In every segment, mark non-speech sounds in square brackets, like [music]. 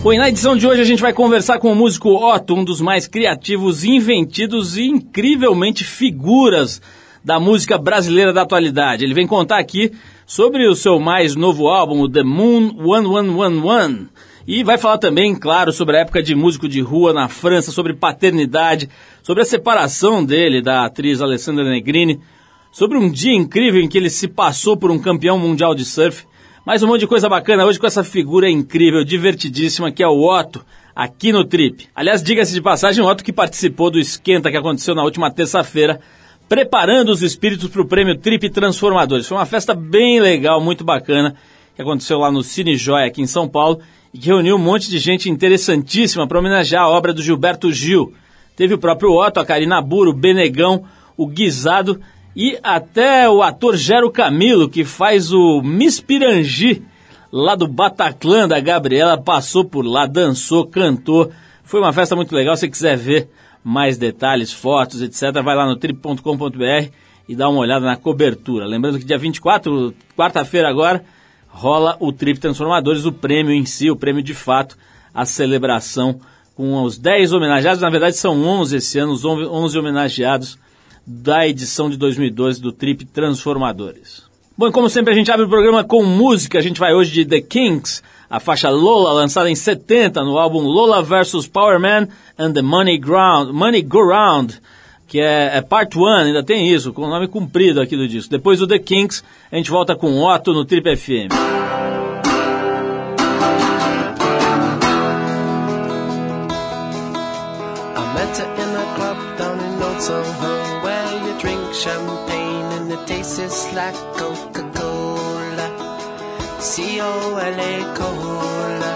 Bom, e na edição de hoje a gente vai conversar com o músico Otto, um dos mais criativos, inventidos e incrivelmente figuras da música brasileira da atualidade. Ele vem contar aqui sobre o seu mais novo álbum, The Moon 1111. E vai falar também, claro, sobre a época de músico de rua na França, sobre paternidade, sobre a separação dele da atriz Alessandra Negrini, sobre um dia incrível em que ele se passou por um campeão mundial de surf. Mais um monte de coisa bacana hoje com essa figura incrível, divertidíssima, que é o Otto, aqui no Trip. Aliás, diga-se de passagem, o Otto que participou do esquenta que aconteceu na última terça-feira, preparando os espíritos para o prêmio Trip Transformadores. Foi uma festa bem legal, muito bacana, que aconteceu lá no Cine Joia, aqui em São Paulo, e que reuniu um monte de gente interessantíssima para homenagear a obra do Gilberto Gil. Teve o próprio Otto, a Karina Buro, o Benegão, o Guisado e até o ator Gero Camilo, que faz o Miss Pirangi, lá do Bataclan da Gabriela, passou por lá, dançou, cantou. Foi uma festa muito legal. Se quiser ver mais detalhes, fotos, etc., vai lá no trip.com.br e dá uma olhada na cobertura. Lembrando que dia 24, quarta-feira agora, rola o Trip Transformadores, o prêmio em si, o prêmio de fato, a celebração com os 10 homenageados. Na verdade, são 11 esse ano, os 11 homenageados da edição de 2012 do Trip Transformadores. Bom, como sempre a gente abre o programa com música, a gente vai hoje de The Kinks, a faixa Lola, lançada em 70 no álbum Lola vs. Power Man and the Money, Ground, Money Go Round, que é, é Part 1, ainda tem isso, com o nome comprido aqui do disco. Depois do The Kinks, a gente volta com Otto no Trip FM. Met champagne and it tastes like Coca-Cola. C-O-L-A Cola.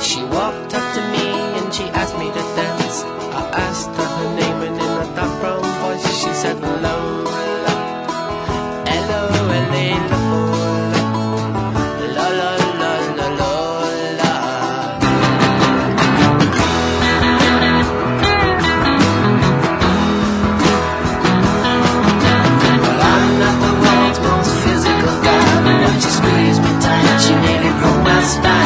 She walked up to me and she asked me to dance. I asked her satisfied.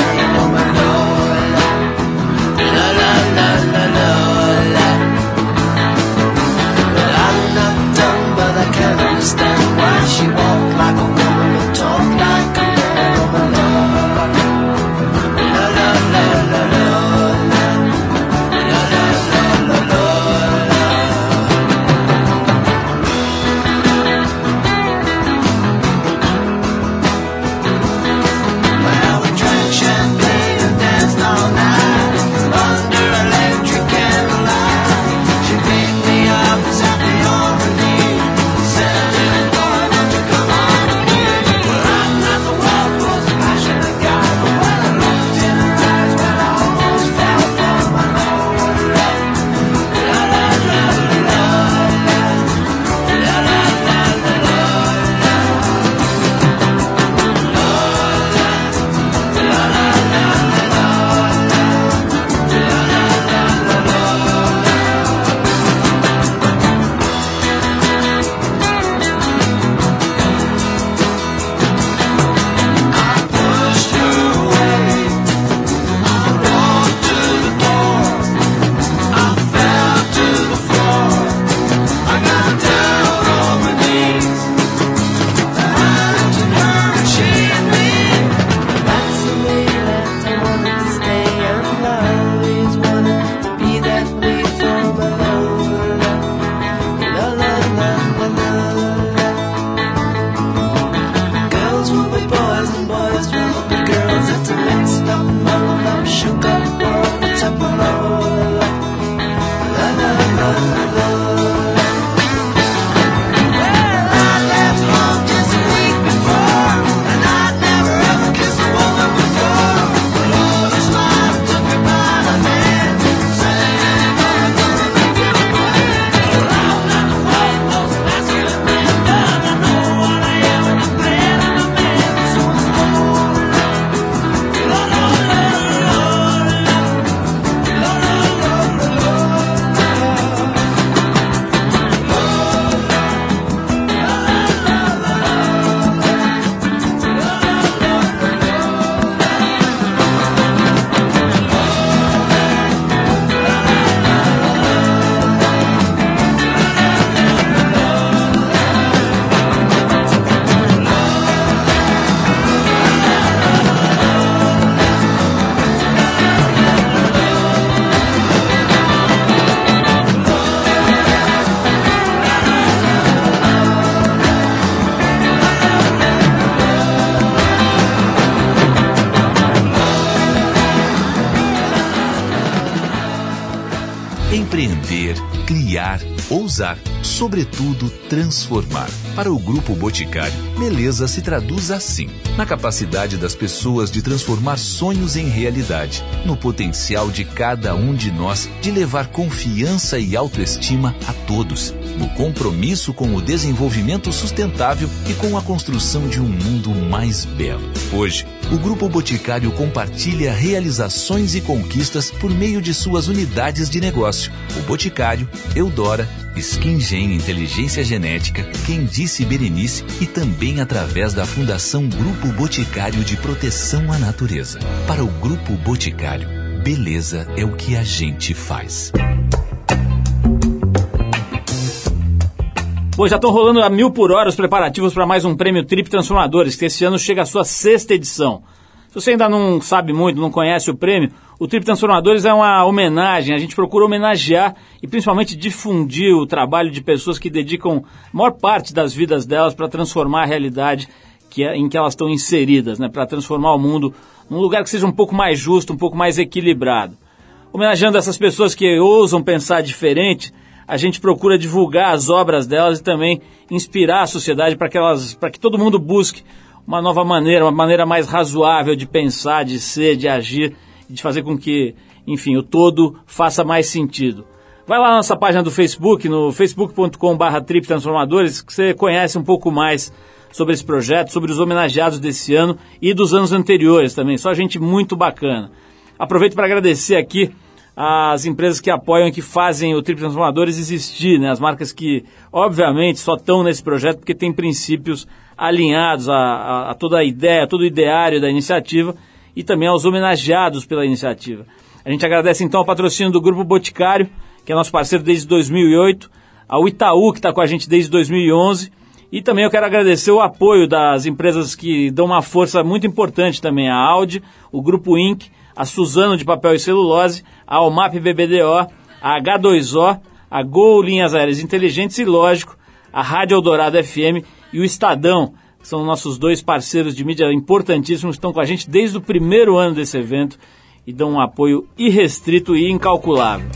Ousar, sobretudo transformar. Para o Grupo Boticário, beleza se traduz assim: na capacidade das pessoas de transformar sonhos em realidade, no potencial de cada um de nós de levar confiança e autoestima a todos, no compromisso com o desenvolvimento sustentável e com a construção de um mundo mais belo. Hoje, o Grupo Boticário compartilha realizações e conquistas por meio de suas unidades de negócio. O Boticário, Eudora, Skingen Inteligência Genética, Quem Disse Berenice e também através da Fundação Grupo Boticário de Proteção à Natureza. Para o Grupo Boticário, beleza é o que a gente faz. Bom, já estão rolando a mil por hora os preparativos para mais um prêmio Trip Transformadores, que esse ano chega à sua sexta edição. Se você ainda não sabe muito, não conhece o prêmio, o Trip Transformadores é uma homenagem. A gente procura homenagear e principalmente difundir o trabalho de pessoas que dedicam a maior parte das vidas delas para transformar a realidade que é, em que elas estão inseridas, né? para transformar o mundo num lugar que seja um pouco mais justo, um pouco mais equilibrado. Homenageando essas pessoas que ousam pensar diferente, a gente procura divulgar as obras delas e também inspirar a sociedade para que, elas, para que todo mundo busque uma nova maneira, uma maneira mais razoável de pensar, de ser, de agir de fazer com que, enfim, o todo faça mais sentido. Vai lá na nossa página do Facebook, no facebook.com.br Trip Transformadores, que você conhece um pouco mais sobre esse projeto, sobre os homenageados desse ano e dos anos anteriores também. Só gente muito bacana. Aproveito para agradecer aqui as empresas que apoiam e que fazem o Trip Transformadores existir, né? As marcas que, obviamente, só estão nesse projeto porque tem princípios alinhados a, a, a, toda a ideia, todo o ideário da iniciativa e também aos homenageados pela iniciativa. A gente agradece então ao patrocínio do Grupo Boticário, que é nosso parceiro desde 2008, ao Itaú, que está com a gente desde 2011, e também eu quero agradecer o apoio das empresas que dão uma força muito importante também, a Audi, o Grupo Inc., a Suzano de Papel e Celulose, a Almap BBDO, a H2O, a Gol Linhas Aéreas Inteligentes e, lógico, a Rádio Eldorado FM e o Estadão, que são nossos dois parceiros de mídia importantíssimos, estão com a gente desde o primeiro ano desse evento e dão um apoio irrestrito e incalculável.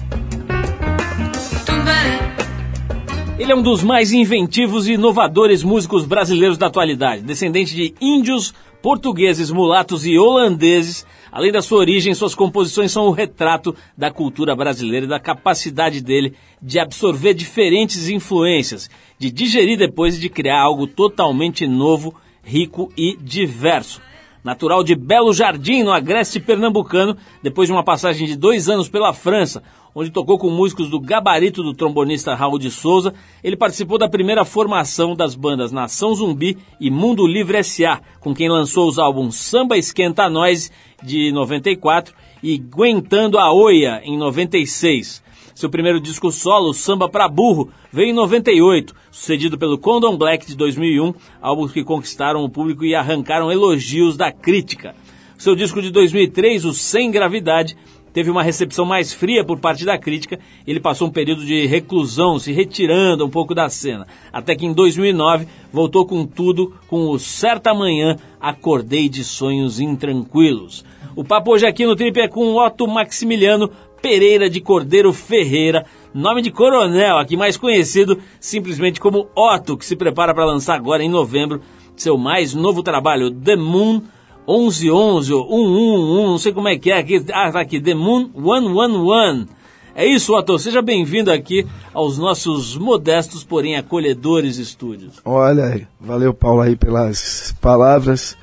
Ele é um dos mais inventivos e inovadores músicos brasileiros da atualidade, descendente de índios, portugueses, mulatos e holandeses, Além da sua origem, suas composições são o retrato da cultura brasileira e da capacidade dele de absorver diferentes influências, de digerir depois e de criar algo totalmente novo, rico e diverso. Natural de Belo Jardim, no agreste pernambucano, depois de uma passagem de dois anos pela França, onde tocou com músicos do gabarito do trombonista Raul de Souza, ele participou da primeira formação das bandas Nação Zumbi e Mundo Livre S.A., com quem lançou os álbuns Samba Esquenta Nós, de 94, e Guentando a Oia, em 96. Seu primeiro disco solo, Samba pra Burro, veio em 98, sucedido pelo Condom Black de 2001, álbuns que conquistaram o público e arrancaram elogios da crítica. Seu disco de 2003, o Sem Gravidade, teve uma recepção mais fria por parte da crítica. Ele passou um período de reclusão, se retirando um pouco da cena. Até que em 2009 voltou com tudo com o Certa Manhã Acordei de Sonhos Intranquilos. O papo hoje aqui no Trip é com Otto Maximiliano Pereira de Cordeiro Ferreira, nome de coronel, aqui mais conhecido simplesmente como Otto, que se prepara para lançar agora em novembro seu mais novo trabalho, The Moon 1111 ou 111, não sei como é que é aqui. Ah, tá aqui, The Moon 111. É isso, Otto. Seja bem-vindo aqui aos nossos modestos, porém acolhedores estúdios. Olha, valeu, Paulo, aí pelas palavras.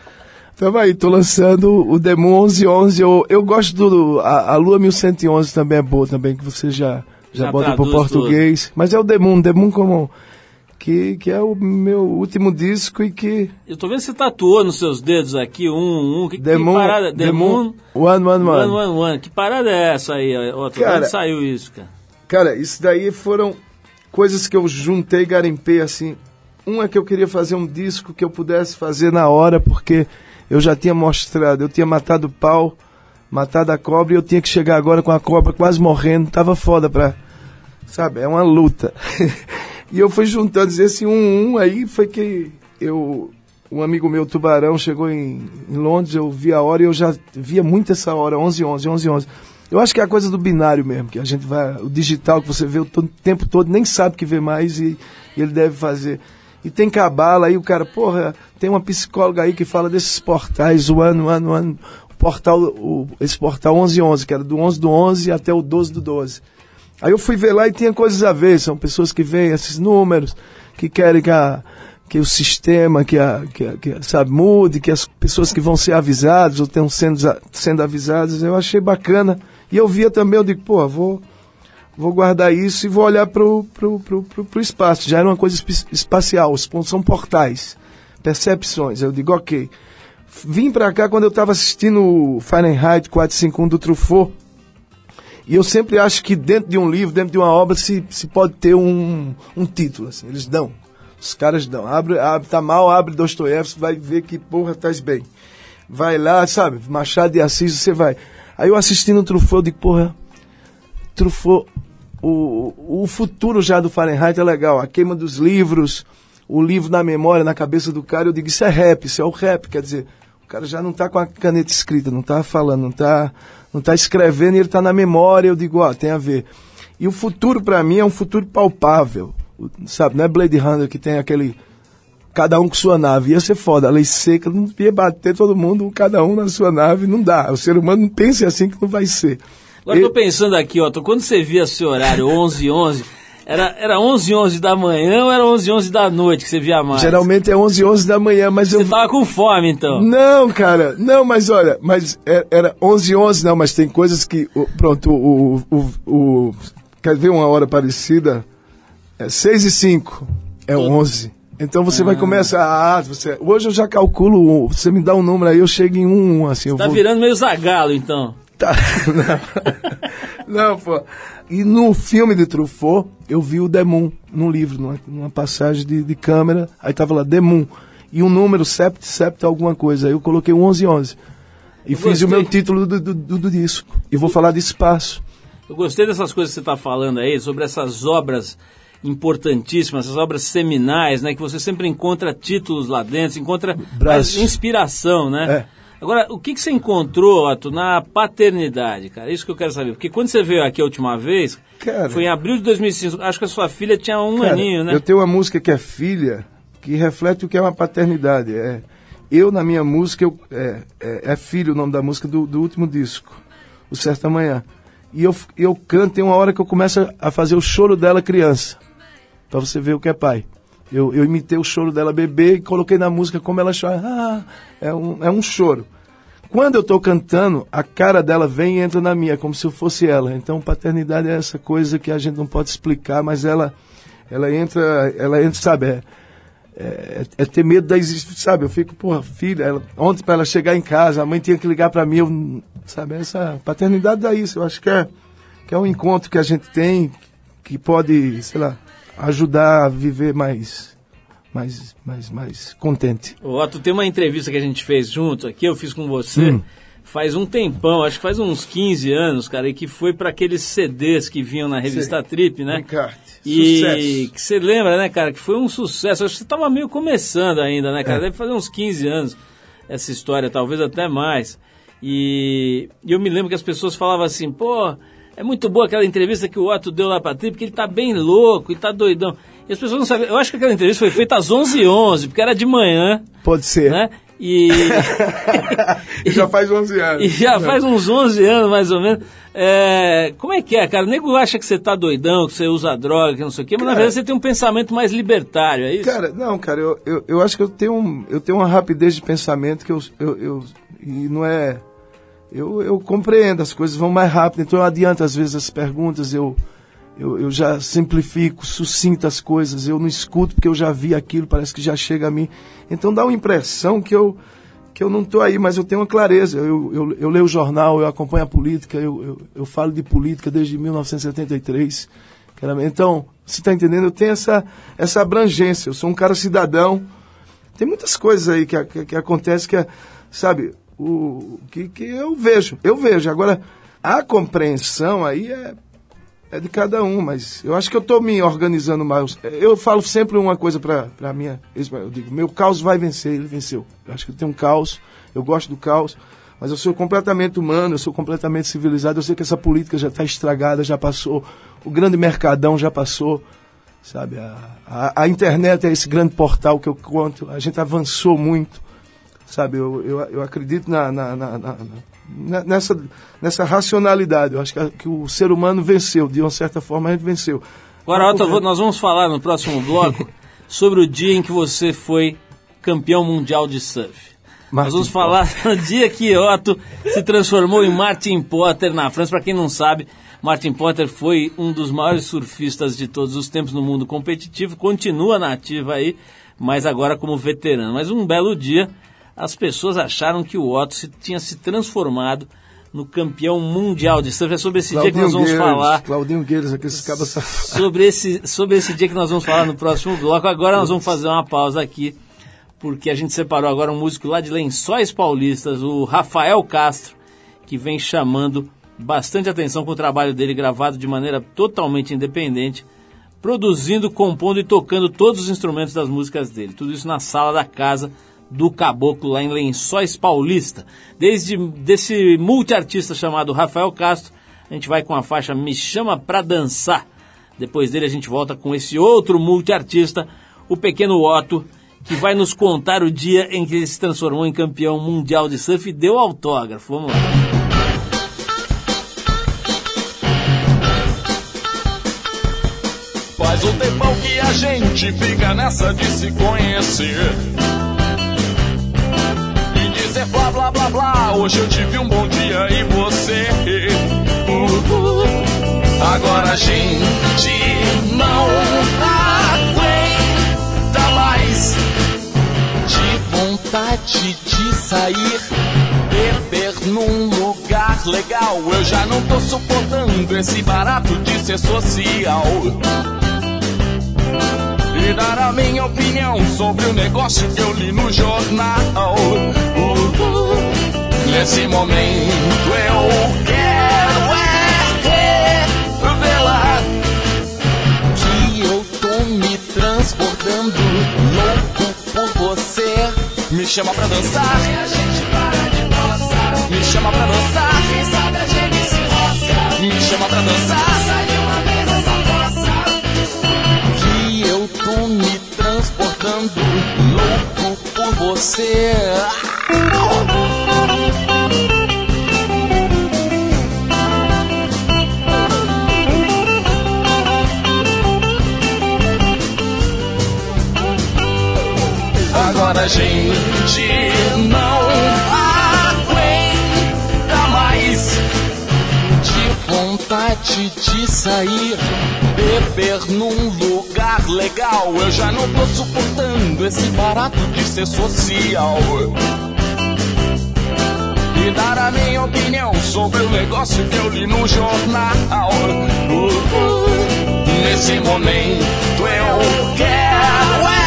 Tamo aí, tô lançando o Demon 1111. Eu, eu gosto do. A, a Lua 1111 também é boa, também, que você já, já, já bota pro português. Tudo. Mas é o Demon, Demon como que, que é o meu último disco e que... Eu tô vendo que você tatuou nos seus dedos aqui, um, um, que, The que parada... Moon, One, One, One. One, One, One. Que parada é essa aí, Otto? Cara, Onde saiu isso, cara? Cara, isso daí foram coisas que eu juntei, garimpei, assim. Um é que eu queria fazer um disco que eu pudesse fazer na hora, porque eu já tinha mostrado, eu tinha matado o pau, matado a cobra, e eu tinha que chegar agora com a cobra quase morrendo, tava foda pra... Sabe, é uma luta. [laughs] E eu fui juntando esse um, um aí foi que eu um amigo meu, Tubarão, chegou em, em, Londres, eu vi a hora e eu já via muito essa hora, 11, 11, 11, 11. Eu acho que é a coisa do binário mesmo, que a gente vai. O digital que você vê o tempo todo, nem sabe que vê mais e, e ele deve fazer. E tem cabala aí, o cara, porra, tem uma psicóloga aí que fala desses portais, o ano, o ano, o ano. O portal, o, esse portal 1111, que era do 11 do 11 até o 12 do 12. Aí eu fui ver lá e tinha coisas a ver, são pessoas que veem esses números, que querem que, a, que o sistema, que, a, que, a, que sabe, mude, que as pessoas que vão ser avisadas ou estão sendo, sendo avisadas, eu achei bacana. E eu via também, eu digo, pô, vou, vou guardar isso e vou olhar para o pro, pro, pro, pro, espaço. Já era uma coisa espacial, são portais, percepções. Eu digo, ok. Vim para cá quando eu estava assistindo Fahrenheit 451 do Truffaut, e eu sempre acho que dentro de um livro, dentro de uma obra, se, se pode ter um, um título. Assim. Eles dão. Os caras dão. Abre, abre, tá mal, abre Dostoiévski, vai ver que porra estás bem. Vai lá, sabe? Machado de Assis, você vai. Aí eu assistindo o Truffaut, eu digo, porra, Truffaut, o, o futuro já do Fahrenheit é legal. A queima dos livros, o livro na memória, na cabeça do cara, eu digo, isso é rap, isso é o rap. Quer dizer, o cara já não está com a caneta escrita, não está falando, não está não está escrevendo e ele está na memória. Eu digo, ó, tem a ver. E o futuro para mim é um futuro palpável, sabe? Não é Blade Runner que tem aquele cada um com sua nave. Ia ser foda, a lei seca, não ia bater todo mundo, cada um na sua nave, não dá. O ser humano não pensa assim que não vai ser. Agora e... tô pensando aqui, ó, quando você via esse horário 11 11 era, era 11 11 da manhã ou era 11 11 da noite que você via mais? Geralmente é 11 11 da manhã, mas você eu... Você tava com fome, então? Não, cara. Não, mas olha, mas é, era 11 11 não, mas tem coisas que... Pronto, o... o, o quer ver uma hora parecida? É 6 e 5 é Todo. 11. Então você ah. vai começar. Ah, você, hoje eu já calculo. Você me dá um número aí, eu chego em um, assim. Você tá vou... virando meio zagalo, então. Tá. [laughs] Não. não, pô. E no filme de Truffaut, eu vi o Demon num livro, numa, numa passagem de, de, câmera. Aí tava lá, Demon. E um número, sept, sept, alguma coisa. Aí eu coloquei o 1111. E eu fiz gostei. o meu título do, do, do, do disco. E vou falar de espaço. Eu gostei dessas coisas que você está falando aí, sobre essas obras importantíssimas, essas obras seminais, né? Que você sempre encontra títulos lá dentro, encontra inspiração, né? É. Agora, o que, que você encontrou, Otto, na paternidade, cara? Isso que eu quero saber. Porque quando você veio aqui a última vez, cara, foi em abril de 2005, acho que a sua filha tinha um cara, aninho, né? Eu tenho uma música que é Filha, que reflete o que é uma paternidade. É, eu, na minha música, eu, é, é, é Filho o nome da música do, do último disco, O Certo Amanhã. E eu, eu canto, tem uma hora que eu começo a fazer o choro dela criança, para você ver o que é pai. Eu, eu imitei o choro dela bebê e coloquei na música como ela chora. Ah, é um, é um choro. Quando eu estou cantando, a cara dela vem e entra na minha, como se eu fosse ela. Então, paternidade é essa coisa que a gente não pode explicar, mas ela, ela entra, ela entra, sabe? É, é, é ter medo da existência, sabe? Eu fico, porra, filha, ela, ontem para ela chegar em casa, a mãe tinha que ligar para mim, eu, sabe? Essa paternidade dá isso. Eu acho que é, que é um encontro que a gente tem que pode, sei lá, ajudar a viver mais mais, mais, mais contente. Ó, tu tem uma entrevista que a gente fez junto aqui, eu fiz com você. Hum. Faz um tempão, acho que faz uns 15 anos, cara, e que foi para aqueles CDs que vinham na revista. Trip, né? Encarte. E sucesso. que você lembra, né, cara, que foi um sucesso. Acho que você estava meio começando ainda, né, cara? É. Deve fazer uns 15 anos essa história, talvez até mais. E eu me lembro que as pessoas falavam assim, pô, é muito boa aquela entrevista que o Otto deu lá pra Trip, porque ele tá bem louco e tá doidão. E as pessoas não sabem. Eu acho que aquela entrevista foi feita às 11h11, porque era de manhã. Pode ser. Né? E... e [laughs] já faz 11 anos. E já faz uns 11 anos, mais ou menos. É... Como é que é, cara? O nego acha que você tá doidão, que você usa droga, que não sei o quê, mas cara, na verdade você tem um pensamento mais libertário, é isso? Cara, não, cara, eu, eu, eu acho que eu tenho, um, eu tenho uma rapidez de pensamento que eu, eu, eu e não é... Eu, eu compreendo, as coisas vão mais rápido, então eu adianto às vezes as perguntas, eu eu, eu já simplifico, sucinto as coisas, eu não escuto porque eu já vi aquilo, parece que já chega a mim. Então dá uma impressão que eu, que eu não estou aí, mas eu tenho uma clareza. Eu, eu, eu leio o jornal, eu acompanho a política, eu, eu, eu falo de política desde 1973. Então, você está entendendo? Eu tenho essa, essa abrangência, eu sou um cara cidadão. Tem muitas coisas aí que, que, que acontecem que, sabe, o, que, que eu vejo, eu vejo. Agora, a compreensão aí é é de cada um, mas eu acho que eu estou me organizando mais. Eu falo sempre uma coisa para a minha. Eu digo, meu caos vai vencer, ele venceu. Eu acho que tenho um caos, eu gosto do caos, Mas eu sou completamente humano, eu sou completamente civilizado. Eu sei que essa política já está estragada, já passou. O grande mercadão já passou. Sabe? A, a, a, internet é esse grande portal que eu conto. A gente avançou muito. Sabe? Eu, eu, eu acredito na, na, na, na, nessa, nessa racionalidade. Eu acho que, que o ser humano venceu. De uma certa forma, a gente venceu. Agora, Otto, nós vamos falar no próximo [laughs] bloco sobre o dia em que você foi campeão mundial de surf. Martin Nós vamos falar no dia que Otto se transformou em Martin Potter na França. Para quem não sabe, Martin Potter foi um dos maiores surfistas de todos os tempos no mundo competitivo, continua na ativa aí, mas agora como veterano. Mas um belo dia, as pessoas acharam que o Otto se, tinha se transformado no campeão mundial de surf. É sobre esse Claudinho dia que nós vamos falar. Claudinho Gueiros, aqueles cabas [laughs] sobre esse, sobre esse dia que nós vamos falar no próximo bloco. Agora nós vamos fazer uma pausa aqui porque a gente separou agora um músico lá de Lençóis Paulistas, o Rafael Castro, que vem chamando bastante atenção com o trabalho dele gravado de maneira totalmente independente, produzindo, compondo e tocando todos os instrumentos das músicas dele. Tudo isso na sala da casa do Caboclo, lá em Lençóis Paulista. Desde desse multiartista chamado Rafael Castro, a gente vai com a faixa Me Chama Pra Dançar. Depois dele a gente volta com esse outro multiartista, o Pequeno Otto, que vai nos contar o dia em que ele se transformou em campeão mundial de surf e deu autógrafo. Vamos lá. Faz um tempão que a gente fica nessa de se conhecer. Blá blá. Hoje eu tive um bom dia e você. Uh, uh. Agora a gente não aguenta mais vontade de sair, beber num lugar legal. Eu já não tô suportando esse barato de ser social. E dar a minha opinião sobre o negócio que eu li no jornal. Nesse momento eu quero é revelar que eu tô me transbordando louco por você. Me chama pra dançar. E a gente para de nossa. Me chama pra dançar. Quem sabe a gente se rosca. Me chama pra dançar. Sai de uma vez essa. Que eu tô me transportando louco por você. Agora a gente não aguenta mais de vontade de sair, beber num lugar legal. Eu já não tô suportando esse barato de ser social. E dar a minha opinião sobre o negócio que eu li no jornal. Nesse momento eu quero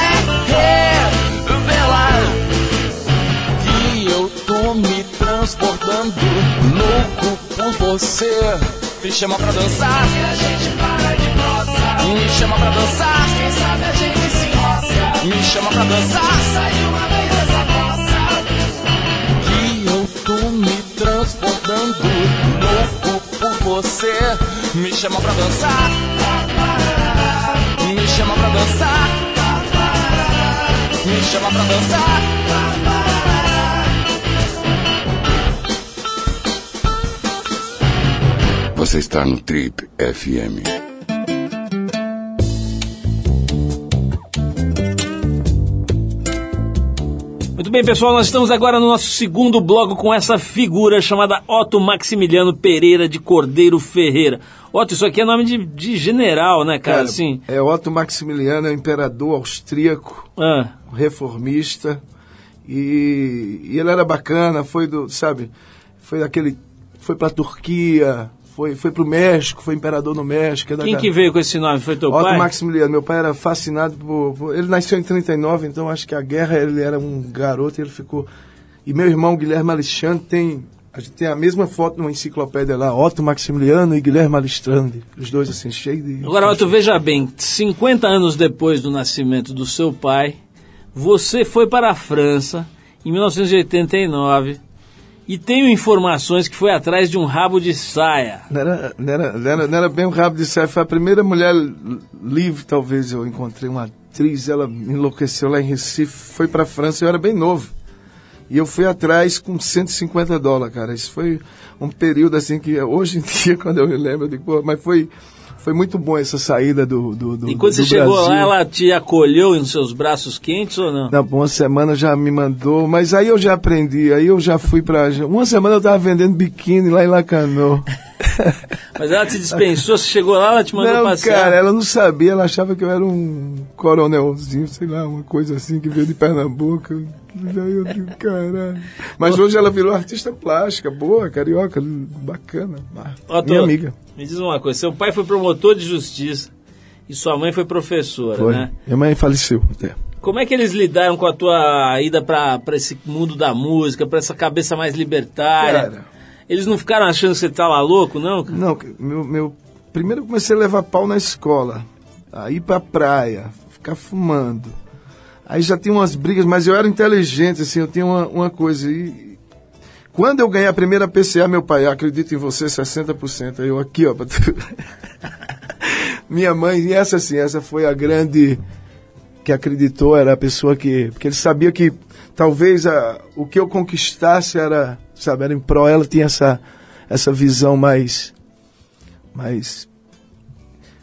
transbordando louco por você. Me chama pra dançar, E a gente para de nossa. me chama pra dançar, Quem sabe a gente se rosca. me chama pra dançar. Sai uma vez essa fossa. Que eu tô me transbordando louco por você. Me chama pra dançar, me chama pra dançar, me chama pra dançar. Você está no Trip FM. Muito bem, pessoal, nós estamos agora no nosso segundo bloco com essa figura chamada Otto Maximiliano Pereira de Cordeiro Ferreira. Otto, isso aqui é nome de, de general, né, cara? assim, É Otto Maximiliano, é um imperador austríaco, ah, reformista. E, e ele era bacana, foi do, sabe, foi daquele. Foi pra Turquia, foi, foi pro México, foi imperador no México. é quem que veio com esse nome? Foi teu Otto pai? Maximiliano, meu pai era fascinado por, por- Ele nasceu em 39, então acho que a guerra ele era um garoto e ele ficou. E meu irmão Guilherme Alexandre tem. A gente tem a mesma foto numa enciclopédia lá, Otto Maximiliano e Guilherme Alexandre. Os dois assim, cheios de. Agora, Otto, veja bem, 50 anos depois do nascimento do seu pai, você foi para a França em 1989 E tenho informações que foi atrás de um rabo de saia. Não era, não, era, não, era, não era bem um rabo de saia, foi a primeira mulher livre, talvez, eu encontrei uma atriz, ela me enlouqueceu lá em Recife, foi pra França, eu era bem novo. E eu fui atrás com 150 dólares, cara. Isso foi um período assim que hoje em [laughs] dia, quando eu me lembro, eu digo, pô, mas foi, foi muito bom essa saída do, do, do E quando do você chegou Brasil. lá, ela te acolheu nos seus braços quentes ou não? Na uma semana já me mandou, mas aí eu já aprendi, aí eu já fui pra. Uma semana eu tava vendendo biquíni lá em Lacanô. [laughs] Mas ela te dispensou, você chegou lá, ela te mandou não, passear. cara, ela não sabia, ela achava que eu era um coronelzinho, sei lá, uma coisa assim que veio de Pernambuco. Aí eu digo, caralho. Mas hoje ela virou artista plástica, boa, carioca, bacana. Ó, tô- Minha amiga. Me diz uma coisa, seu pai foi promotor de justiça e sua mãe foi professora, Foi. né? Minha mãe faleceu até. Como é que eles lidaram com a tua ida pra pra esse mundo da música, pra essa cabeça mais libertária? Cara. Eles não ficaram achando que você tava louco, não? cara? Não, meu, meu. Primeiro eu comecei a levar pau na escola. Aí ir pra praia, ficar fumando. Aí já tinha umas brigas, mas eu era inteligente, assim, eu tinha uma, uma coisa. E quando eu ganhei a primeira PCA, meu pai, acredito em você, 60%. Aí eu aqui, ó. pra tu- [laughs] Minha mãe, e essa sim, essa foi a grande que acreditou, era a pessoa que. Porque ele sabia que talvez a, o que eu conquistasse era, sabe, era em pró, ela tinha essa, essa visão mais. mais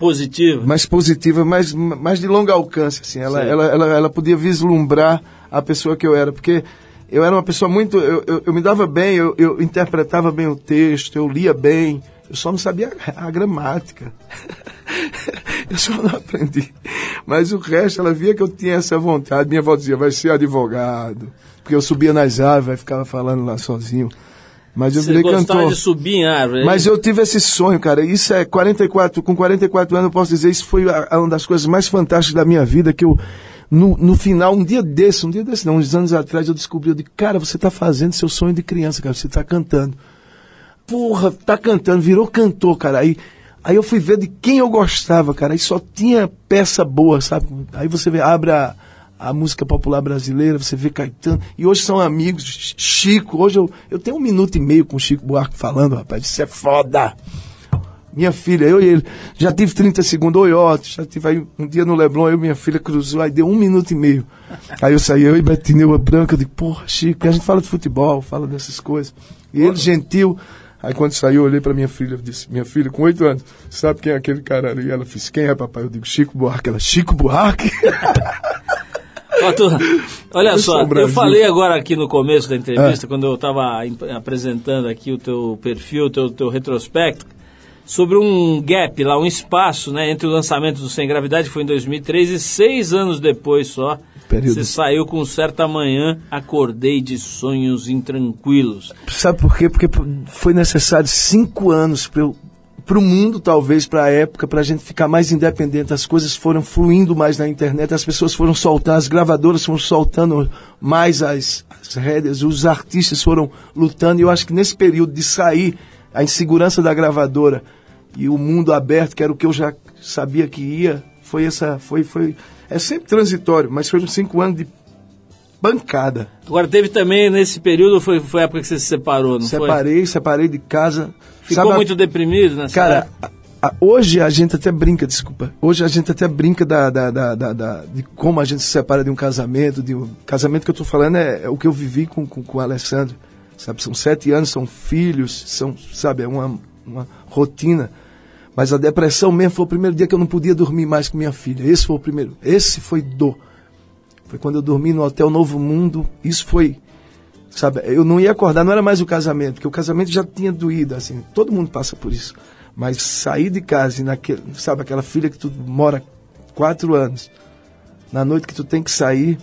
Positivo. mais positiva, mais, mais de longo alcance, assim. Ela, ela, ela, ela podia vislumbrar a pessoa que eu era, porque eu era uma pessoa muito. Eu, eu, eu me dava bem, eu, eu interpretava bem o texto, eu lia bem, eu só não sabia a, a gramática. [laughs] eu só não aprendi. Mas o resto, ela via que eu tinha essa vontade. Minha avó dizia, vai ser advogado. Porque eu subia nas árvores, ficava falando lá sozinho. Mas eu Você virei cantor. de subir em árvore. Mas eu tive esse sonho, cara. Isso é 44, com 44 anos eu posso dizer, isso foi a- a- uma das coisas mais fantásticas da minha vida, que eu, no, no final, um dia desse, um dia desse não, uns anos atrás, eu descobri, eu digo, cara, você tá fazendo seu sonho de criança, cara, você tá cantando. Porra, tá cantando, virou cantor, cara. Aí, aí eu fui ver de quem eu gostava, cara. Aí só tinha peça boa, sabe? Aí você vê, abre a, a música popular brasileira, você vê Caetano. E hoje são amigos. Ch- Chico, hoje eu, eu tenho um minuto e meio com o Chico Buarque falando, rapaz, isso é foda. Minha filha, eu e ele, já tive 30 segundos, oi Otto, já tive aí um dia no Leblon, eu e minha filha cruzou, aí deu um minuto e meio. Aí eu saí, eu e Betineu Branca, eu digo, porra, Chico, a gente fala de futebol, fala dessas coisas. E ele gentil, aí quando saiu, eu olhei pra minha filha, eu disse, minha filha, com oito anos, sabe quem é aquele cara ali? Ela fez, quem é papai? Eu digo, Chico Buarque. Ela, Chico Buarque? [laughs] Ó, tu- olha só, é eu falei agora aqui no começo da É. entrevista, quando eu estava apresentando aqui o teu perfil, o teu, teu retrospecto, sobre um gap lá, um espaço, né, entre o lançamento do Sem Gravidade, que foi em 2003, e seis anos depois só, Período. você saiu com certa manhã, acordei de sonhos intranquilos. Sabe por quê? Porque foi necessário cinco anos para o mundo, talvez, para a época, para a gente ficar mais independente. As coisas foram fluindo mais na internet, as pessoas foram soltando, as gravadoras foram soltando mais as, as rédeas, os artistas foram lutando. E eu acho que nesse período de sair, a insegurança da gravadora e o mundo aberto, que era o que eu já sabia que ia, foi essa. Foi, foi, é sempre transitório, mas foram cinco anos de bancada. Agora, teve também, nesse período, foi, foi a época que você se separou, não foi? Separei, separei de casa. Ficou Sabe a- muito deprimido nessa Cara, época? a- a- hoje a gente até brinca, desculpa. Hoje a gente até brinca da, da, da, da- de como a gente se separa de um casamento. De um casamento que eu tô falando é, é o que eu vivi com, com, com o Alessandro. Sabe, são sete anos, são filhos, são, sabe, é uma, uma rotina. Mas a depressão mesmo foi o primeiro dia que eu não podia dormir mais com minha filha. Esse foi o primeiro. Esse foi dor. Foi quando eu dormi no Hotel Novo Mundo. Isso foi, sabe, eu não ia acordar, não era mais o casamento, porque o casamento já tinha doído, assim, todo mundo passa por isso. Mas sair de casa e naquele, sabe, aquela filha que tu mora quatro anos, na noite que tu tem que sair,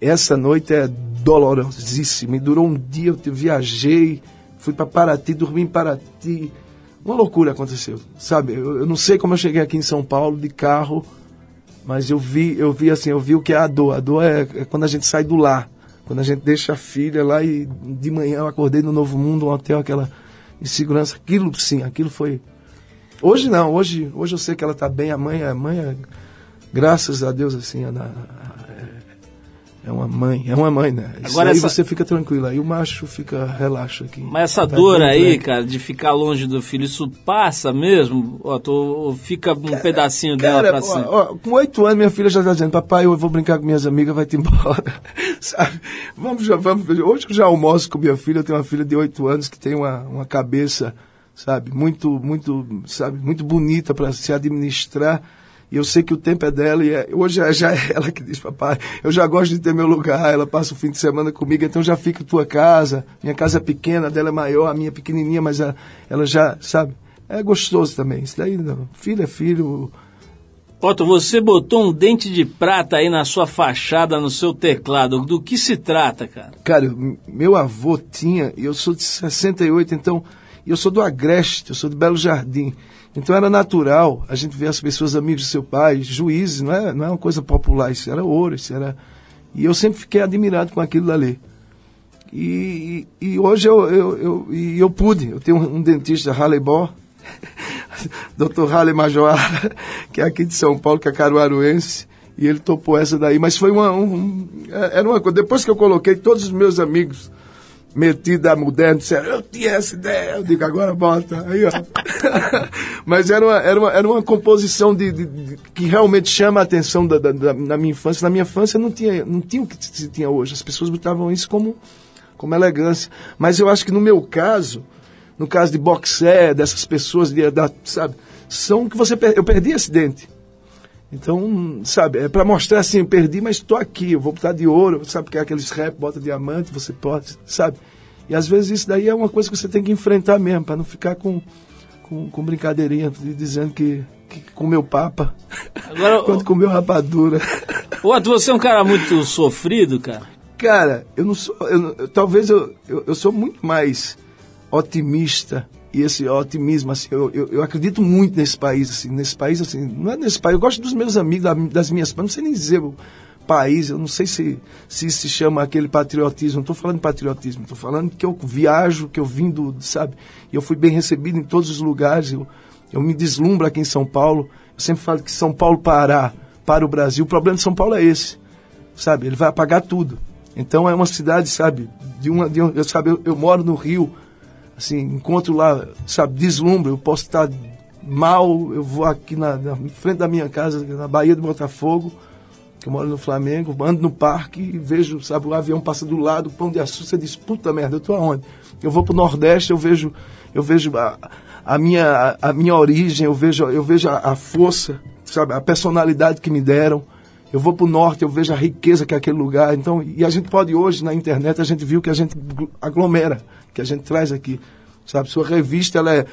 essa noite é dolorosíssima. E durou um dia, eu viajei, fui para Paraty, dormi em Paraty. Uma loucura aconteceu, sabe? Eu, eu não sei como eu cheguei aqui em São Paulo de carro, mas eu vi, eu vi assim, eu vi o que é a dor. A dor é, é quando a gente sai do lar, quando a gente deixa a filha lá e de manhã eu acordei no Novo Mundo, um hotel, aquela insegurança. Aquilo sim, aquilo foi. Hoje não, hoje, hoje eu sei que ela está bem, a mãe, a mãe, é- graças a Deus, assim, ela- É uma mãe, é uma mãe, né? Isso Agora aí essa- você fica tranquilo, aí o macho fica, relaxa aqui. Mas essa Tá dor aí, cara, de ficar longe do filho, isso passa mesmo? Ó, tô, ou fica um pedacinho dela Cara, pra ó, sempre? ó, com oito anos minha filha já está dizendo, papai, eu vou brincar com minhas amigas, vai te embora. [laughs] Sabe? Vamos, já, vamos. Hoje eu já almoço com minha filha, eu tenho uma filha de oito anos que tem uma, uma cabeça, sabe, muito, muito, sabe, muito bonita para se administrar. E eu sei que o tempo é dela e é- hoje já- já é ela que diz, papai, eu já gosto de ter meu lugar, ela passa o fim de semana comigo, então já fica tua casa. Minha casa é pequena, a dela é maior, a minha é pequenininha, mas a- ela já, sabe, é gostoso também. Isso daí, não. filho é filho, Otto, você botou um dente de prata aí na sua fachada, no seu teclado. Do que se trata, cara? Cara, eu- meu avô tinha, e eu sou de 68, então, e eu sou do Agreste, eu sou de Belo Jardim. Então era natural a gente ver as pessoas amigos de seu pai, juízes, não é, não é uma coisa popular, isso era ouro, isso era. E eu sempre fiquei admirado com aquilo dali. E, e, hoje eu, eu, eu, eu pude, eu tenho um, dentista, Halley Bó, [laughs] Dr. Halley Major, [laughs] que é aqui de São Paulo, que é caruaruense, e ele topou essa daí. Mas foi uma, um, um- era uma coisa. Depois que eu coloquei todos os meus amigos metidos a moderno, disseram, eu tinha essa ideia, eu digo, agora bota. Aí, ó. [laughs] Mas era uma, era uma, era uma composição de, de- de- que realmente chama a atenção da, da, da- na minha infância. Na minha infância não tinha, não tinha o que se tinha hoje. As pessoas botavam isso como, como elegância. Mas eu acho que no meu caso, no caso de boxer, dessas pessoas, de, da, sabe, são que você per- eu perdi esse dente. Então, sabe, é para mostrar assim, eu perdi, mas estou aqui, eu vou botar de ouro, sabe, que é aqueles rap, bota diamante, você pode, sabe? E às vezes isso daí é uma coisa que você tem que enfrentar mesmo, para não ficar com, com, com brincadeirinha, de- dizendo que, que comeu papa, Agora, [laughs] quando comeu rapadura. [laughs] Otto, você é um cara muito sofrido, cara. Cara, eu não sou. eu eu- talvez eu, eu, eu sou muito mais otimista. E esse otimismo, assim, eu, eu, eu acredito muito nesse país, assim, nesse país, assim, não é nesse país, eu gosto dos meus amigos, da- das minhas, não sei nem dizer o país, eu não sei se se, se chama aquele patriotismo, não estou falando de patriotismo, estou falando que eu viajo, que eu vim do, sabe, eu fui bem recebido em todos os lugares, eu, eu me deslumbro aqui em São Paulo, eu sempre falo que São Paulo parar para o Brasil, o problema de São Paulo é esse, sabe? Ele vai apagar tudo. Então é uma cidade, sabe? De uma, de eu, sabe, eu, eu moro no Rio, assim, encontro lá, sabe, deslumbro. Eu posso estar mal, eu vou aqui na, na frente da minha casa, na Baía do Botafogo, que eu moro no Flamengo, ando no parque e vejo, sabe, o avião passa do lado, o pão de açúcar, você diz, puta merda, eu tô aonde? Eu vou pro Nordeste, eu vejo, eu vejo a, a minha, a, a minha origem, eu vejo, eu vejo a, a força, sabe, a personalidade que me deram. Eu vou para o norte, eu vejo a riqueza que é aquele lugar. Então, e a gente pode hoje na internet a gente viu que a gente gl- aglomera, que a gente traz aqui, sabe? Sua revista ela é,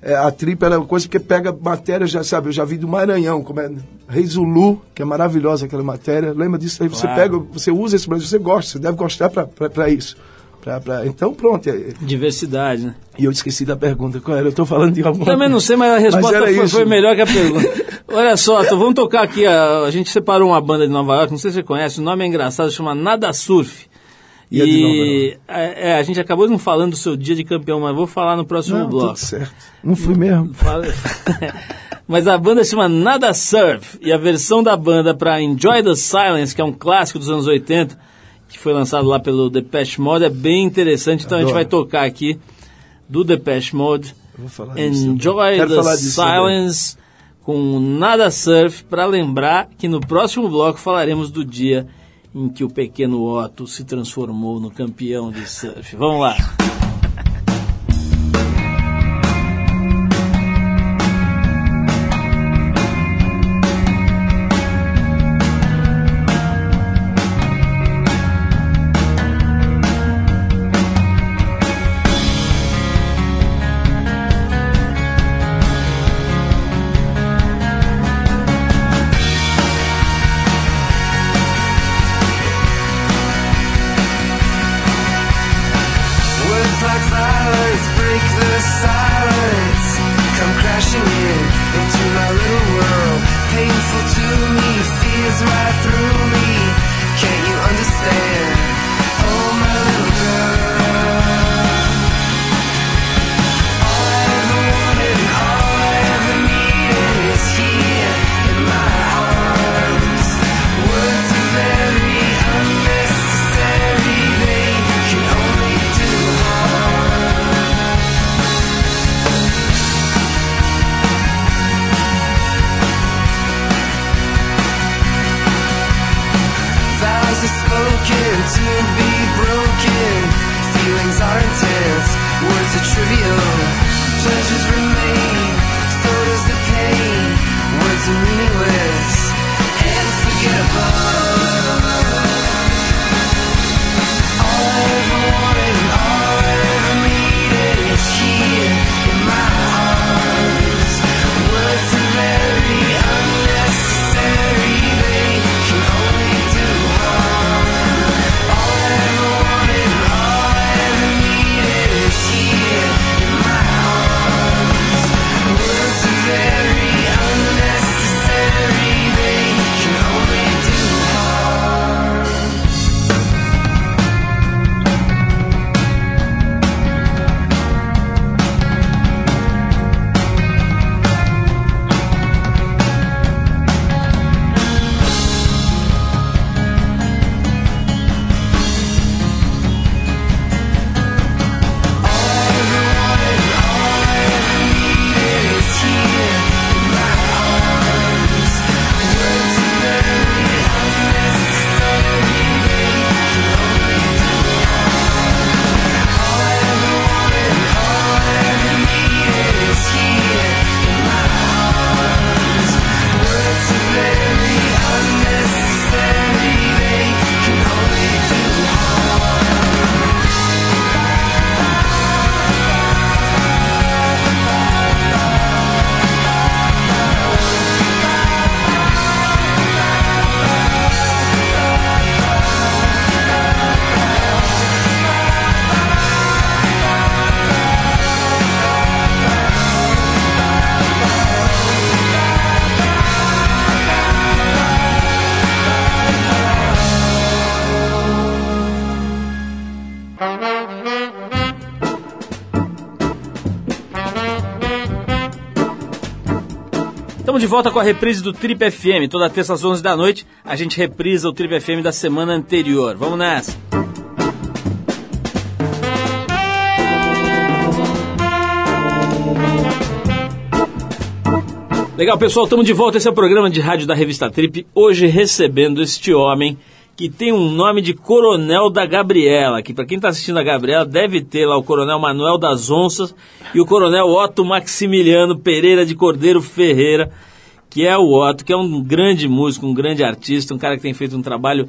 é a tripa ela é uma coisa que pega matéria já sabe. Eu já vi do Maranhão, como é Rei Zulu, que é maravilhosa aquela matéria. Lembra disso aí? Você Claro. pega, você usa esse Brasil, você gosta, você deve gostar para isso. Pra, pra, então pronto. é- Diversidade, né? E eu esqueci da pergunta. Qual era? Eu estou falando de alguma Também não sei, mas a Mas resposta era foi, foi melhor que a [laughs] pergunta. Olha só, vamos tocar aqui. A, a gente separou uma banda de Nova York, não sei se você conhece, o nome é engraçado, chama Nada Surf. E é E é, é, a gente acabou não falando do seu dia de campeão, mas vou falar no próximo Não, bloco. tudo certo. Não fui mesmo. [laughs] [laughs] Mas a banda chama Nada Surf e a versão da banda para Enjoy the Silence, que é um clássico dos anos 80, que foi lançado lá pelo Depeche Mode, é bem interessante. Então a gente Adoro. vai tocar aqui do Depeche Mode. Enjoy the. Silence com Nada Surf para lembrar que no próximo bloco falaremos do dia em que o pequeno Otto se transformou no campeão de surf. Vamos lá. stand. Volta com a reprise do Trip FM. Toda terça às 11 da noite, a gente reprisa o Trip FM da semana anterior. Vamos nessa. Legal, pessoal, estamos de volta. Esse é o programa de rádio da revista Trip. Hoje recebendo este homem que tem um nome de Coronel da Gabriela. Que para quem está assistindo a Gabriela deve ter lá o Coronel Manuel das Onças e o Coronel Otto Maximiliano Pereira de Cordeiro Ferreira, que é o Otto, que é um grande músico, um grande artista, um cara que tem feito um trabalho.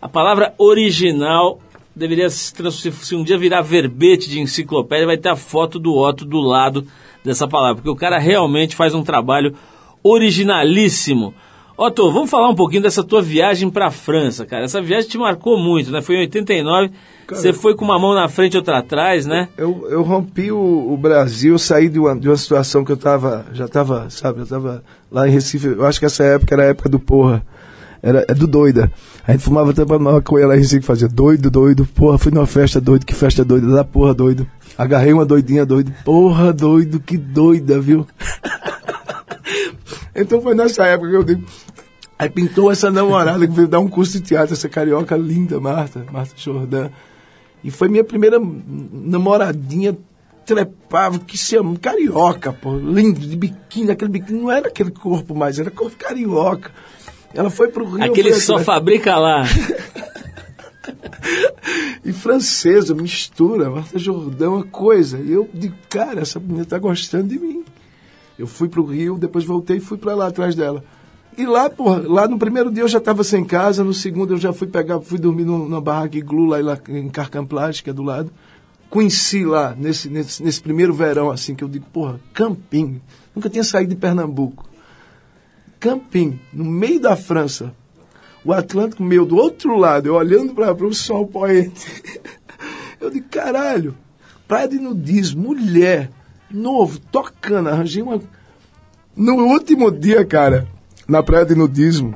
A palavra original deveria se, se- um dia virar verbete de enciclopédia, vai ter a foto do Otto do lado dessa palavra, porque o cara realmente faz um trabalho originalíssimo. Otto, vamos falar um pouquinho dessa tua viagem para a França, cara. Essa viagem te marcou muito, né? Foi em 89, você foi com uma mão na frente e outra atrás, né? Eu, eu rompi o, o Brasil, saí de uma, de uma situação que eu tava, já tava, sabe, eu tava lá em Recife, eu acho que essa época era a época do porra, era é do doida. A gente fumava até maconha lá em Recife, fazia doido, doido, porra, fui numa festa doido, que festa doida, da porra doido. Agarrei uma doidinha doido, porra doido, que doida, viu? [laughs] então foi nessa época que eu digo, Aí pintou essa namorada que veio dar um curso de teatro, essa carioca linda, Marta, Marta Jordan. E foi minha primeira namoradinha, trepava, que se ama, carioca, pô, lindo, de biquíni, aquele biquíni, não era aquele corpo mais, era corpo carioca. Ela foi pro Rio. Aquele que só fabrica lá. [laughs] E francesa, mistura, Marta Jordão, uma coisa. E eu digo, cara, essa menina tá gostando de mim. Eu fui pro Rio, depois voltei e fui pra lá atrás dela. E lá, porra, lá no primeiro dia eu já tava sem casa, no segundo eu já fui pegar, fui dormir num- numa barraca iglu lá, lá em Carcamplage, que é do lado. Conheci lá, nesse, nesse, nesse primeiro verão, assim, que eu digo, porra, camping. Nunca tinha saído de Pernambuco. Camping, no meio da França. O Atlântico meu, do outro lado, eu olhando para o sol poente. [laughs] Eu digo, caralho, praia de nudismo, mulher, novo, tocando, arranjei uma. No último dia, cara, na praia de nudismo,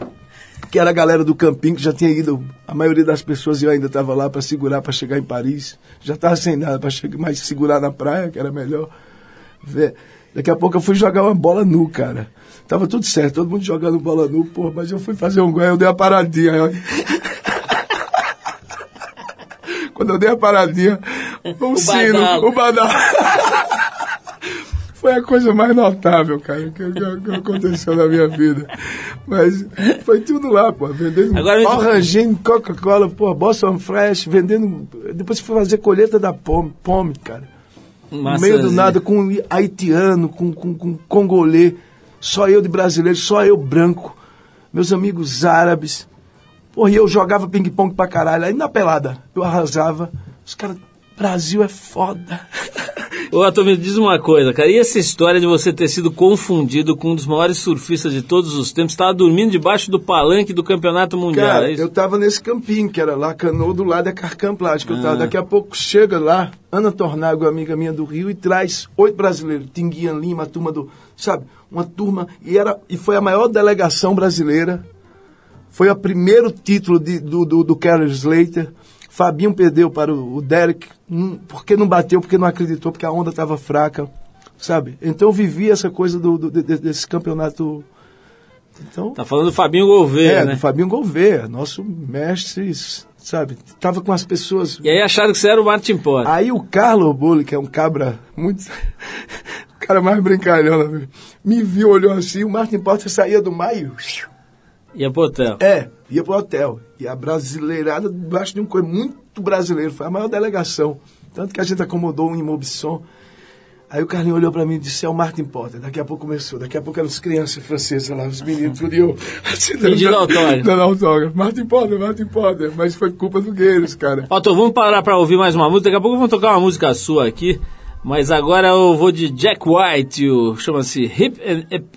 que era a galera do camping que já tinha ido, a maioria das pessoas eu ainda estava lá para segurar para chegar em Paris, já estava sem nada para chegar, mais segurar na praia, que era melhor. Daqui a pouco eu fui jogar uma bola nu, cara. Tava tudo certo, todo mundo jogando bola nu, porra, mas eu fui fazer um gol, eu dei uma paradinha. aí- [laughs] Quando eu dei a paradinha, o, sino, o badalo. [laughs] foi a coisa mais notável, cara, que, que- aconteceu na minha vida. Mas foi tudo lá, pô, vendendo Agora, Orange, Coca-Cola, pô, Boston Fresh, vendendo. Depois fui fazer colheita da pome, pome cara. No meio do nada, com haitiano, com, com, com congolês, só eu de brasileiro, só eu branco, meus amigos árabes. Porra, e eu jogava ping-pong pra caralho. Aí na pelada, eu arrasava. Os caras, Brasil é foda. Ô, Atom, me diz uma coisa, cara. E essa história de você ter sido confundido com um dos maiores surfistas de todos os tempos? Você tava dormindo debaixo do palanque do Campeonato Mundial, Cara, é isso? eu tava nesse campinho, que era lá, Canoa, do lado da Carcam Plástico. Eu Ah. tava. Daqui a pouco chega lá, Ana Tornago, amiga minha do Rio, e traz oito brasileiros. Tinguinha Lima, a turma do. Sabe? Uma turma. E, era, e foi a maior delegação brasileira. Foi o primeiro título de- do, do, do Kelly Slater. Fabinho perdeu para o, Derek. hum, Porque não bateu, porque não acreditou, porque a onda estava fraca. Sabe? Então eu vivi essa coisa do, do- de- desse campeonato. Então, Tá falando do Fabinho Gouveia, é, né? do Fabinho Gouveia, nosso mestre, sabe? Tava com as pessoas. E aí acharam que você era o Martin Porter. Aí o Carlo Bulli, que é um cabra muito. [laughs] o cara mais brincalhão, vida, me viu, olhou assim, o Martin Porter saía do mar e. Ia pro hotel. É, ia pro hotel. E a brasileirada debaixo de um coisa muito brasileiro, foi a maior delegação. Tanto que a gente acomodou um em Mobisson. Aí o Carlinho olhou pra mim e disse, é o Martin Porter. Daqui a pouco começou, daqui a pouco eram as crianças francesas lá, os meninos, tudo e eu. [laughs] Assim, Pedindo autógrafo. Dando autógrafo. Martin Porter, Martin Porter. Mas foi culpa do Gueiros, cara. Ó, Tom, vamos parar pra ouvir mais uma música. Daqui a pouco vamos tocar uma música sua aqui. Mas agora eu vou de Jack White, o chama-se Hip,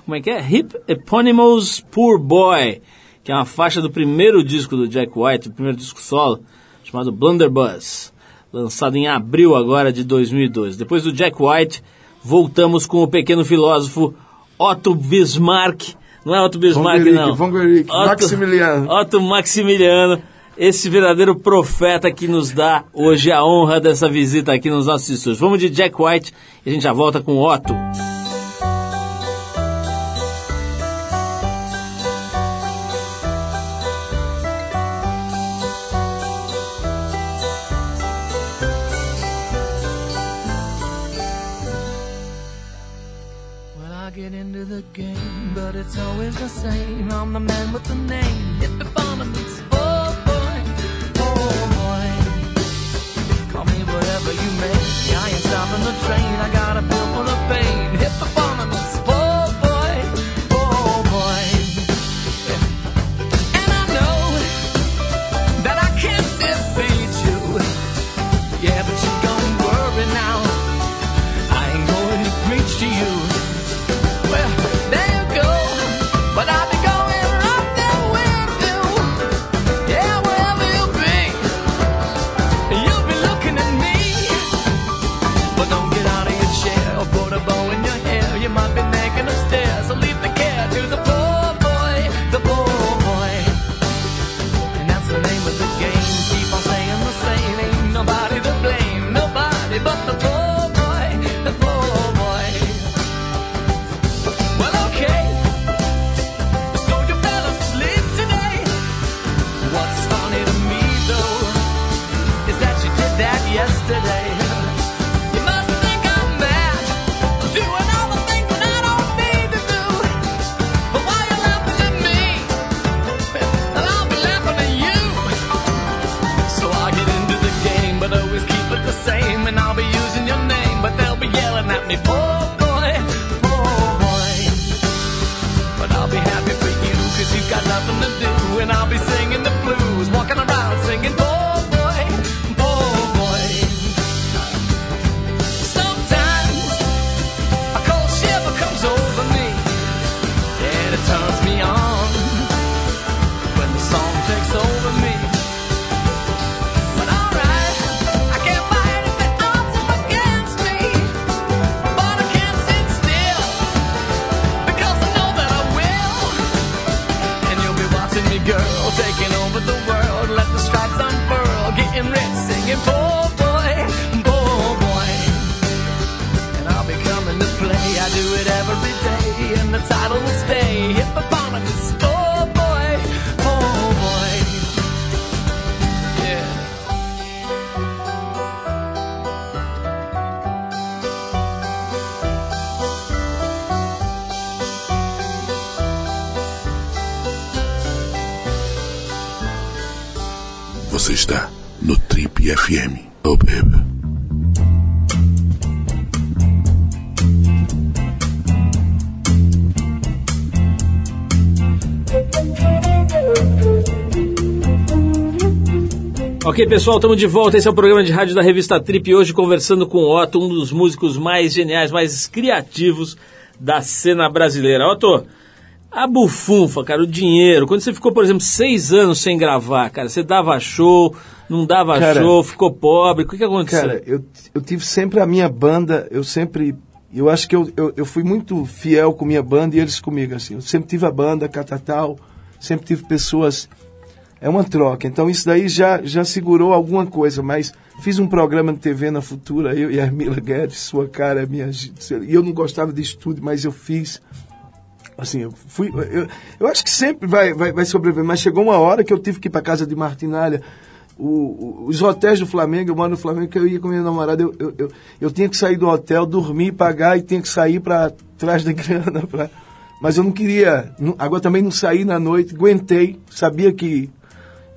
como é que é? Hip Eponymous Poor Boy, que é uma faixa do primeiro disco do Jack White, o primeiro disco solo, chamado Blunderbuss, lançado em abril agora de 2012. Depois do Jack White, voltamos com o pequeno filósofo Otto Bismarck. Não é Otto Bismarck, Von não. Von Guericke, Otto- Maximiliano. Otto Maximiliano, esse verdadeiro profeta que nos dá hoje a honra dessa visita aqui nos nossos estúdios. Vamos de Jack White e a gente já volta com Otto. Same. I'm the man with the name, Ok, pessoal, estamos de volta. Esse é o programa de rádio da revista Trip. Hoje conversando com o Otto, um dos músicos mais geniais, mais criativos da cena brasileira. Otto, a bufunfa, cara, o dinheiro. Quando você ficou, por exemplo, seis anos sem gravar, cara, você dava show, não dava Cara, show, ficou pobre. O que, que aconteceu? Cara, eu, eu tive sempre a minha banda, eu sempre. Eu acho que eu, eu, eu fui muito fiel com minha banda e eles comigo, assim. Eu sempre tive a banda, Catatal, sempre tive pessoas. É uma troca. Então isso daí já, já segurou alguma coisa, mas fiz um programa de TV na Futura, eu e a Armila Guedes, sua cara, minha. E eu não gostava de estúdio, mas eu fiz. Assim, eu fui. Eu, eu acho que sempre vai, vai, vai sobreviver, mas chegou uma hora que eu tive que ir para casa de Martinalha. O, o- os hotéis do Flamengo, eu moro no Flamengo, que eu ia com minha namorada, eu, eu, eu, eu tinha que sair do hotel, dormir, pagar e tinha que sair para trás da grana. [laughs] Pra... Mas eu não queria. não- agora também não saí na noite, aguentei, sabia que.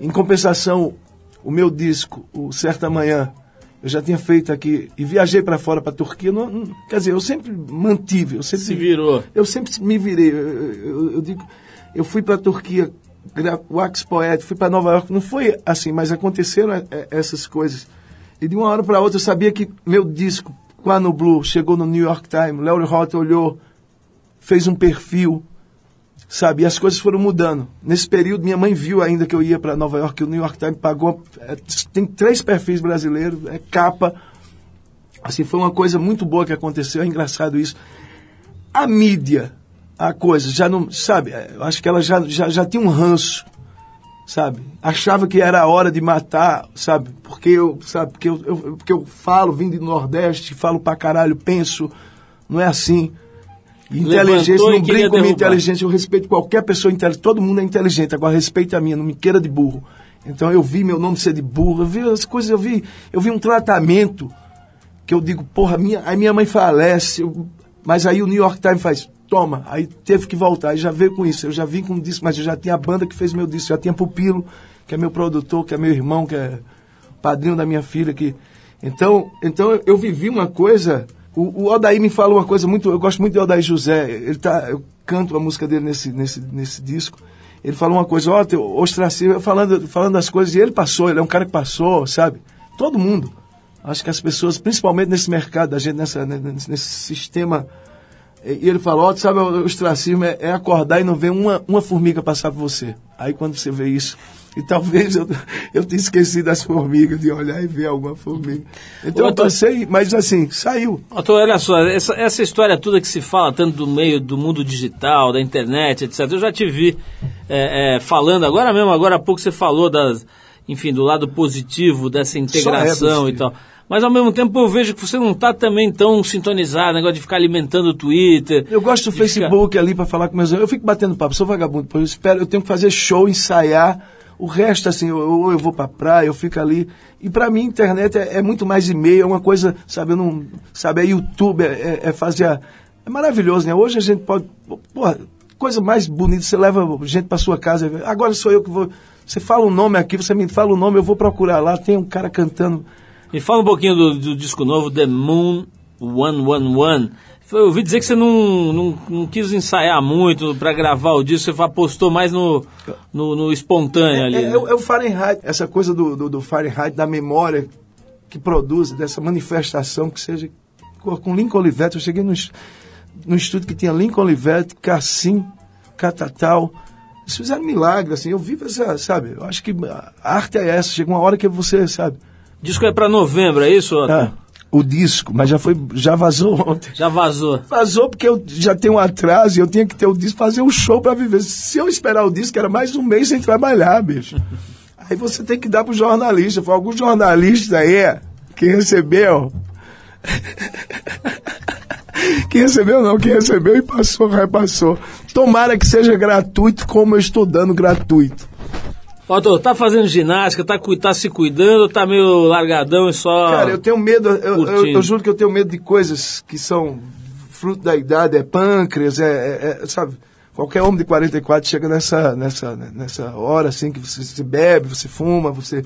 Em compensação, o meu disco, o Certa Manhã, eu já tinha feito aqui e viajei para fora, para Turquia. Não, não- quer dizer, eu sempre mantive, eu sempre Se virou. eu sempre me virei. Eu, eu- eu digo, eu fui para a Turquia, gra- Wax Poet, fui para Nova York. Não foi assim, mas aconteceram é, é, essas coisas. E de uma hora para outra eu sabia que meu disco, Quano Blue, chegou no New York Times. Léo Rota olhou, fez um perfil, sabe? E as coisas foram mudando. Nesse período, minha mãe viu ainda que eu ia para Nova York, que o New York Times pagou. é, tem três perfis brasileiros, é capa. Assim, foi uma coisa muito boa que aconteceu, é engraçado isso a mídia, a coisa, já não, sabe, eh, eu acho que ela já, já, já tinha um ranço, sabe? Achava que era a hora de matar, sabe? Porque eu, sabe, porque eu, eu- porque eu falo, vim do Nordeste, falo pra caralho, penso, não é assim. Inteligência, Levantou não brinco com inteligência, eu respeito qualquer pessoa inteligente, todo mundo é inteligente, agora respeite a minha, não me queira de burro. Então eu vi meu nome ser de burro, eu vi as coisas, eu vi, eu vi um tratamento que eu digo, porra, minha, aí minha mãe falece, eu- mas aí o New York Times faz, toma, aí teve que voltar, aí já veio com isso, eu já vim com disco, mas eu já tinha a banda que fez meu disco, já tinha Pupilo, que é meu produtor, que é meu irmão, que é padrinho da minha filha, que... Então, então eu vivi uma coisa, o, o Odaí me fala uma coisa muito, eu gosto muito de Odaí José, ele tá, eu canto a música dele nesse, nesse, nesse disco, ele falou uma coisa, ó, teu ostracismo, falando, falando das coisas, e ele passou, ele é um cara que passou, sabe? Todo mundo. Acho que as pessoas, principalmente nesse mercado da gente, nessa, né, nesse, nesse sistema. E ele falou, ó, tu sabe, o ostracismo é, é acordar e não ver uma, uma formiga passar por você. Aí quando você vê isso, e talvez eu, eu tenha esquecido das formigas, de olhar e ver alguma formiga. Então eu Outra- passei, mas assim, saiu. Otto, olha só, essa, essa história toda que se fala tanto do meio do mundo digital, da internet, etc. Eu já te vi é, é, falando, agora mesmo, agora há pouco você falou das, enfim, do lado positivo dessa integração positivo. e tal. Mas ao mesmo tempo eu vejo que você não está também tão sintonizado, negócio de ficar alimentando o Twitter. Eu gosto do de ficar- Facebook ali para falar com meus amigos. Eu fico batendo papo, sou vagabundo. Eu espero, eu tenho que fazer show, ensaiar. O resto, assim, eu- ou eu vou pra praia, eu fico ali. E pra mim, internet é, é muito mais e-mail, é uma coisa, sabe, eu não. Sabe, é YouTube, é, é- é fazer. a- é maravilhoso, né? Hoje a gente pode. Porra, coisa mais bonita, você leva gente pra sua casa. Agora sou eu que vou. Você fala o nome aqui, você me fala o nome, eu vou procurar lá, tem um cara cantando. Me fala um pouquinho do, do disco novo, The Moon 111. Eu ouvi dizer que você não, não, não quis ensaiar muito para gravar o disco, você apostou mais no, no, no espontâneo ali. É, né? é o- é o Fahrenheit, essa coisa do, do, do Fahrenheit, da memória que produz, dessa manifestação que seja. Com Lincoln Olivetti, eu cheguei no, no estúdio que tinha Lincoln Olivetti, Cassim, Catatal. Eles fizeram milagre, assim. Eu vivo essa, sabe? Eu acho que a arte é essa. Chega uma hora que você, sabe? Disco é para novembro, é isso, Otto? Ah, o disco, mas já foi, já vazou ontem. Já vazou. Vazou porque eu já tenho um atraso e eu tinha que ter o disco, fazer um show pra viver. Se eu esperar o disco, era mais um mês sem trabalhar, bicho. Aí você tem que dar pro jornalista. Foi algum jornalista aí que recebeu. [laughs] Quem recebeu não, quem recebeu e passou, repassou. Tomara que seja gratuito, como eu estou dando gratuito. Otto, tá fazendo ginástica, tá, tá se cuidando, tá meio largadão e só. Cara, eu tenho medo, eu, eu, eu juro que eu tenho medo de coisas que são fruto da idade, é pâncreas, é, é- é, sabe? Qualquer homem de 44 chega nessa, nessa, nessa hora assim que você, você bebe, você fuma, você.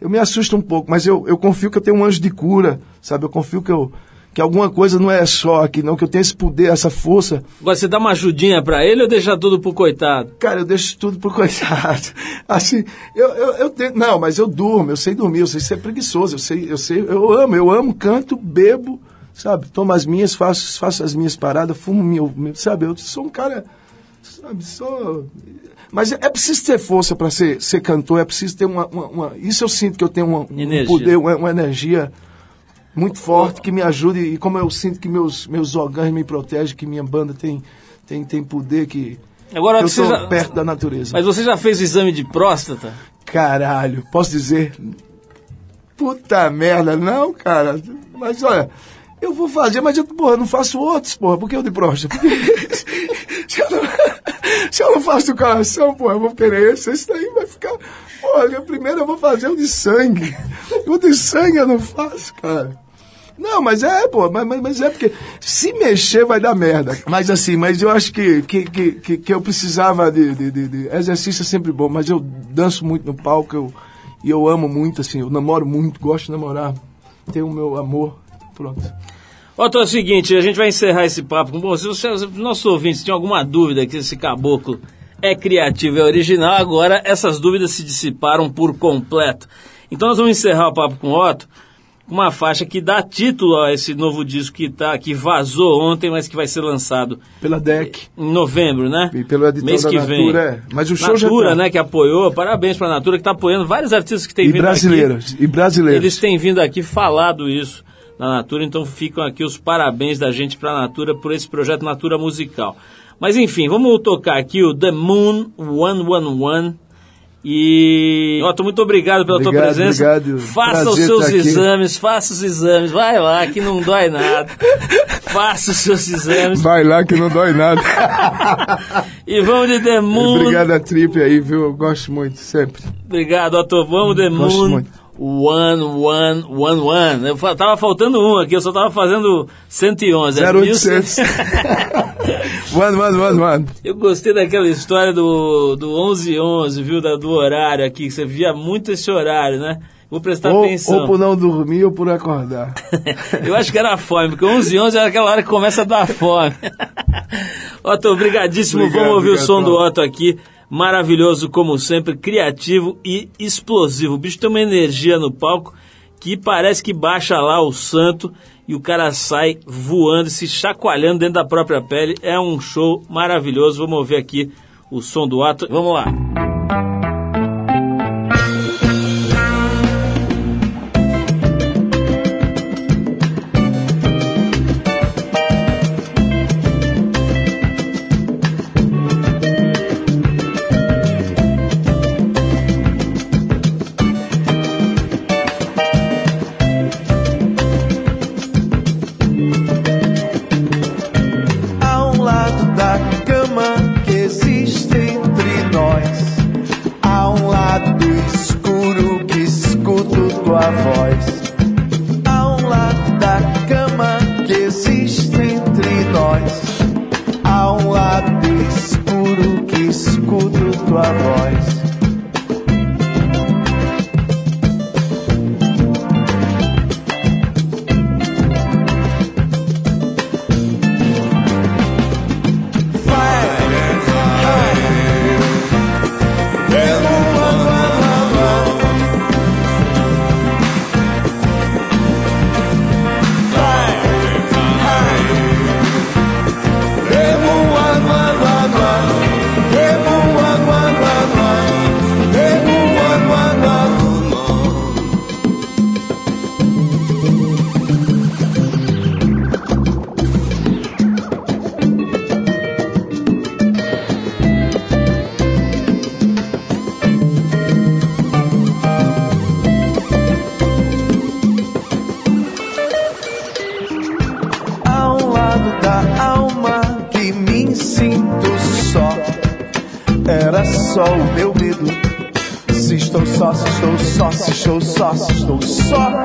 eu me assusto um pouco, mas eu, eu confio que eu tenho um anjo de cura, sabe? Eu confio que eu que alguma coisa não é só aqui, não, que eu tenho esse poder, essa força. Agora, Você dá uma ajudinha pra ele ou deixa tudo pro coitado? Cara, eu deixo tudo pro [laughs] coitado. Assim, eu, eu, eu tenho. Não, mas eu durmo, eu sei dormir, eu sei ser preguiçoso, eu sei, eu sei, eu amo, eu amo, canto, bebo, sabe? Tomo as minhas, faço, faço as minhas paradas, fumo meu, meu- sabe? Eu sou um cara. Sabe, sou. Mas é preciso ter força para ser, ser cantor, é preciso ter uma, uma- uma- Isso eu sinto que eu tenho uma, um Energia. poder, uma, uma energia muito forte que me ajude. E como eu sinto que meus, meus órgãos me protegem, que minha banda tem, tem, tem poder que. Agora, eu sou já- perto da natureza. Mas você já fez o exame de próstata? Caralho, posso dizer? Puta merda, não, cara. Mas olha, eu vou fazer, mas eu, porra, não faço outros, porra. Por que eu de próstata? [laughs] Se, eu não, se eu não faço do coração, porra, eu vou querer esse. Esse daí vai ficar. Porra, primeiro eu vou fazer o de sangue. O de sangue eu não faço, cara. Não, mas é, pô, mas, mas- é porque se mexer vai dar merda. Mas assim, mas eu acho que, que, que, que, eu precisava de, de, de- de- Exercício é sempre bom, mas eu danço muito no palco eu, e eu amo muito, assim, eu namoro muito, gosto de namorar. Tenho o meu amor. Pronto. Otto, é o seguinte, a gente vai encerrar esse papo com você. Se os nossos ouvintes tinham alguma dúvida que esse caboclo é criativo é original, agora essas dúvidas se dissiparam por completo. Então nós vamos encerrar o papo com o Otto uma faixa que dá título a esse novo disco que, tá, que vazou ontem, mas que vai ser lançado Pela DEC. em novembro, né? E pelo edital Mês que vem. Natura, é. Mas o show já Natura, tá. né, que apoiou. Parabéns pra Natura, que tá apoiando vários artistas que têm vindo aqui. brasileiros. E brasileiros. Eles têm vindo aqui falado isso na Natura, então ficam aqui os parabéns da gente para a Natura por esse projeto Natura Musical. Mas enfim, vamos tocar aqui o The Moon 111. E, Otto, muito obrigado pela tua Obrigado, presença. obrigado. Faça os Prazer seus estar aqui. exames, faça os exames. Vai lá, que não dói nada. faça os seus exames. Vai lá que não dói nada. E vamos de The Moon. Obrigado a Trip aí, viu? Eu gosto muito, sempre. Obrigado, Otto. Vamos The Gosto Moon. muito. One, one, one, one. Eu tava faltando um aqui, eu só tava fazendo 111. é 0800. 1100. Mano, mano, mano, mano. Eu gostei daquela história do, do 1111, viu? Da, do horário aqui, que você via muito esse horário, né? Vou prestar Ou, atenção. ou por não dormir ou por acordar. [laughs] Eu acho que era fome, porque 11 11 era aquela hora que começa a dar fome. [laughs] Otto, obrigadíssimo. Obrigado, Vamos ouvir o obrigado, som do Paulo. Otto aqui. Maravilhoso, como sempre, criativo e explosivo. O bicho tem uma energia no palco que parece que baixa lá o santo e o cara sai voando, se chacoalhando dentro da própria pele. É um show maravilhoso. Vamos ouvir aqui o som do Otto. Vamos lá. Lado da alma que me sinto só. Era só o meu medo. Se estou só, se estou só, se estou só, se estou só.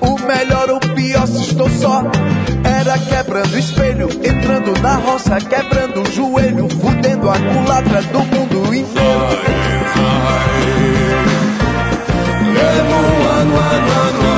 O melhor ou pior, se estou só. Era quebrando espelho, entrando na roça, quebrando o joelho, fudendo a culatra do mundo inteiro. Demo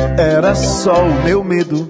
Era só o meu medo.